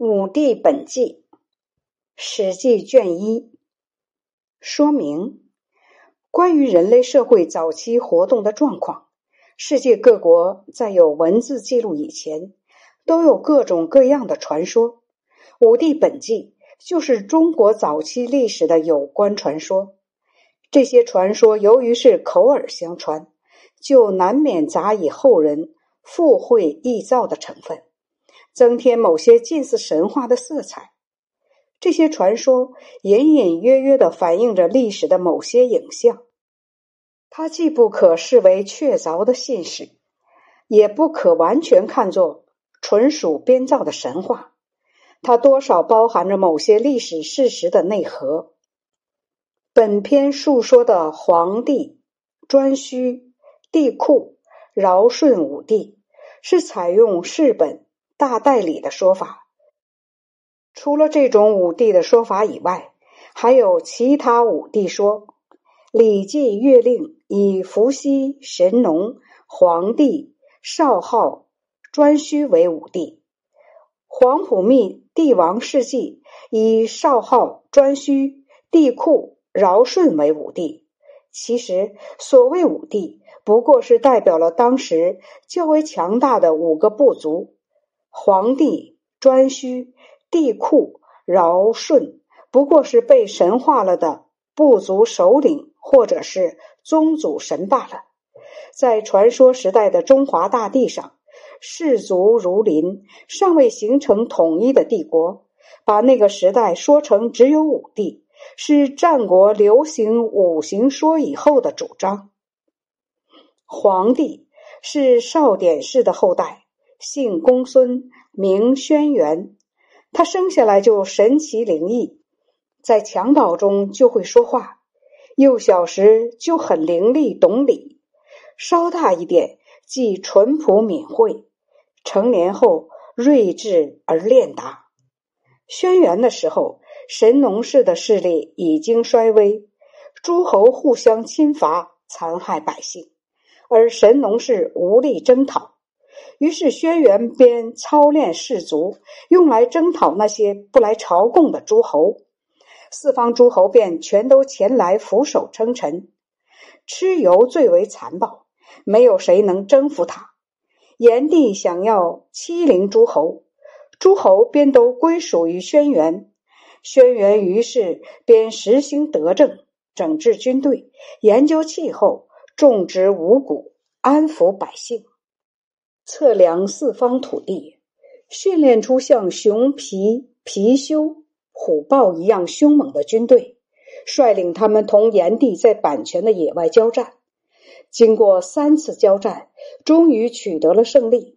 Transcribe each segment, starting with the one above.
五帝本纪，《史记》卷一。说明：关于人类社会早期活动的状况，世界各国在有文字记录以前，都有各种各样的传说。五帝本纪就是中国早期历史的有关传说。这些传说由于是口耳相传，就难免杂以后人附会臆造的成分。增添某些近似神话的色彩，这些传说隐隐约约的反映着历史的某些影像。它既不可视为确凿的信史，也不可完全看作纯属编造的神话。它多少包含着某些历史事实的内核。本篇述说的皇帝颛顼、帝喾、尧舜五帝，是采用世本。大代理的说法，除了这种五帝的说法以外，还有其他五帝说。《礼记·乐令》以伏羲、神农、黄帝、少昊、颛顼为五帝；《黄埔密帝王世纪》以少昊、颛顼、帝喾、尧舜为五帝。其实，所谓五帝，不过是代表了当时较为强大的五个部族。皇帝颛顼、帝喾、尧舜，不过是被神化了的部族首领或者是宗祖神罢了。在传说时代的中华大地上，氏族如林，尚未形成统一的帝国。把那个时代说成只有五帝，是战国流行五行说以后的主张。皇帝是少典氏的后代。姓公孙，名轩辕。他生下来就神奇灵异，在襁褓中就会说话。幼小时就很伶俐懂礼，稍大一点即淳朴敏慧。成年后睿智而练达。轩辕的时候，神农氏的势力已经衰微，诸侯互相侵伐，残害百姓，而神农氏无力征讨。于是，轩辕便操练士卒，用来征讨那些不来朝贡的诸侯。四方诸侯便全都前来俯首称臣。蚩尤最为残暴，没有谁能征服他。炎帝想要欺凌诸侯，诸侯便都归属于轩辕。轩辕于是便实行德政，整治军队，研究气候，种植五谷，安抚百姓。测量四方土地，训练出像熊皮、貔貅、虎豹一样凶猛的军队，率领他们同炎帝在阪泉的野外交战。经过三次交战，终于取得了胜利。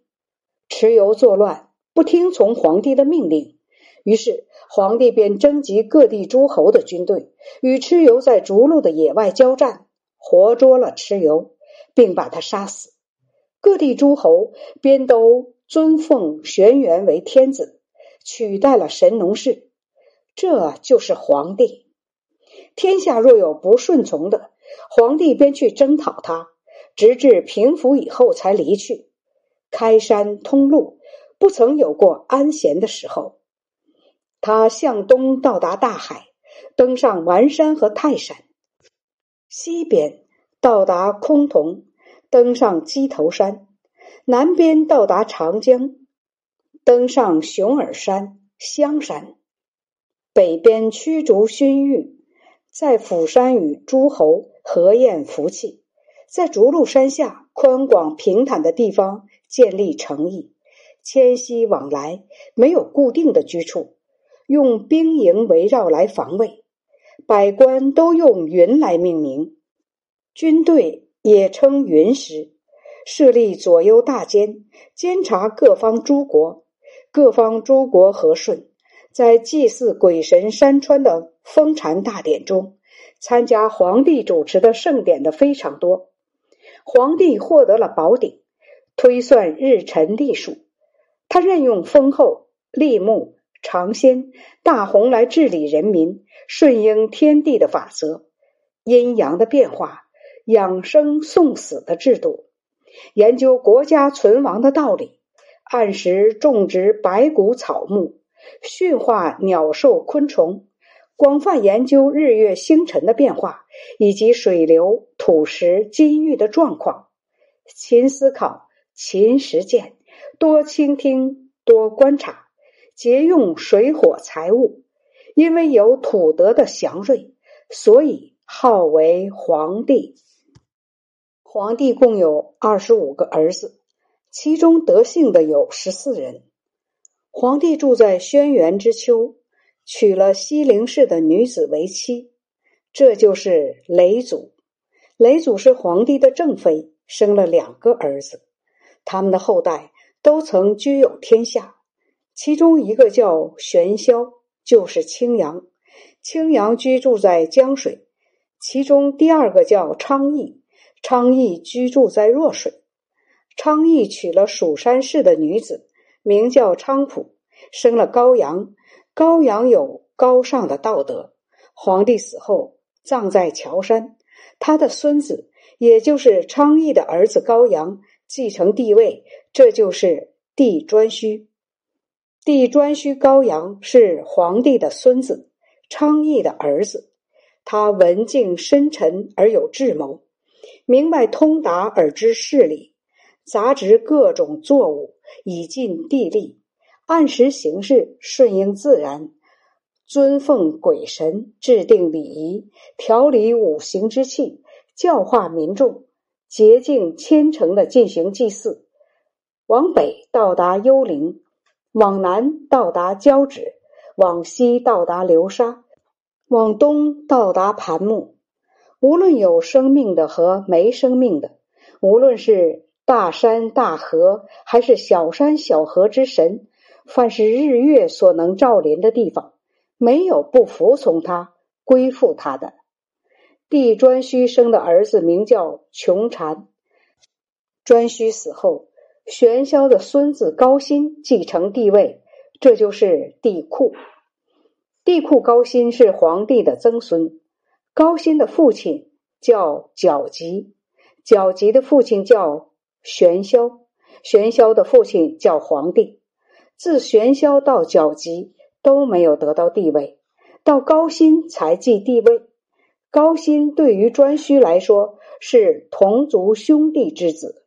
蚩尤作乱，不听从皇帝的命令，于是皇帝便征集各地诸侯的军队，与蚩尤在逐鹿的野外交战，活捉了蚩尤，并把他杀死。各地诸侯便都尊奉玄元为天子，取代了神农氏，这就是皇帝。天下若有不顺从的，皇帝便去征讨他，直至平服以后才离去。开山通路，不曾有过安闲的时候。他向东到达大海，登上完山和泰山；西边到达崆峒。登上鸡头山，南边到达长江，登上熊耳山、香山，北边驱逐勋玉，在釜山与诸侯合宴福气，在逐鹿山下宽广平坦的地方建立城邑，迁徙往来，没有固定的居处，用兵营围绕来防卫，百官都用云来命名，军队。也称云师，设立左右大监，监察各方诸国。各方诸国和顺，在祭祀鬼神山川的封禅大典中，参加皇帝主持的盛典的非常多。皇帝获得了宝鼎，推算日辰历数。他任用封后、立木、长仙、大洪来治理人民，顺应天地的法则，阴阳的变化。养生送死的制度，研究国家存亡的道理，按时种植白谷草木，驯化鸟兽昆虫，广泛研究日月星辰的变化以及水流、土石、金玉的状况。勤思考，勤实践，多倾听，多观察，节用水火财物。因为有土德的祥瑞，所以号为皇帝。皇帝共有二十五个儿子，其中得姓的有十四人。皇帝住在轩辕之丘，娶了西陵氏的女子为妻，这就是雷祖。雷祖是皇帝的正妃。生了两个儿子，他们的后代都曾居有天下。其中一个叫玄霄，就是青阳，青阳居住在江水；其中第二个叫昌邑，昌邑居住在弱水。昌邑娶了蜀山氏的女子，名叫昌普，生了高阳。高阳有高尚的道德。皇帝死后葬在乔山，他的孙子。也就是昌邑的儿子高阳继承帝位，这就是帝颛顼。帝颛顼高阳是皇帝的孙子，昌邑的儿子。他文静深沉而有智谋，明白通达而知事理，杂植各种作物以尽地利，按时行事，顺应自然，尊奉鬼神，制定礼仪，调理五行之气。教化民众，洁净虔诚的进行祭祀。往北到达幽灵，往南到达交趾，往西到达流沙，往东到达盘木。无论有生命的和没生命的，无论是大山大河还是小山小河之神，凡是日月所能照临的地方，没有不服从他、归附他的。帝颛顼生的儿子名叫穷禅。颛顼死后，玄霄的孙子高辛继承帝位，这就是帝喾。帝喾高辛是皇帝的曾孙。高辛的父亲叫角吉，角吉的父亲叫玄霄，玄霄的父亲叫黄帝。自玄霄到角吉都没有得到地位，到高辛才继帝位。高辛对于颛顼来说是同族兄弟之子。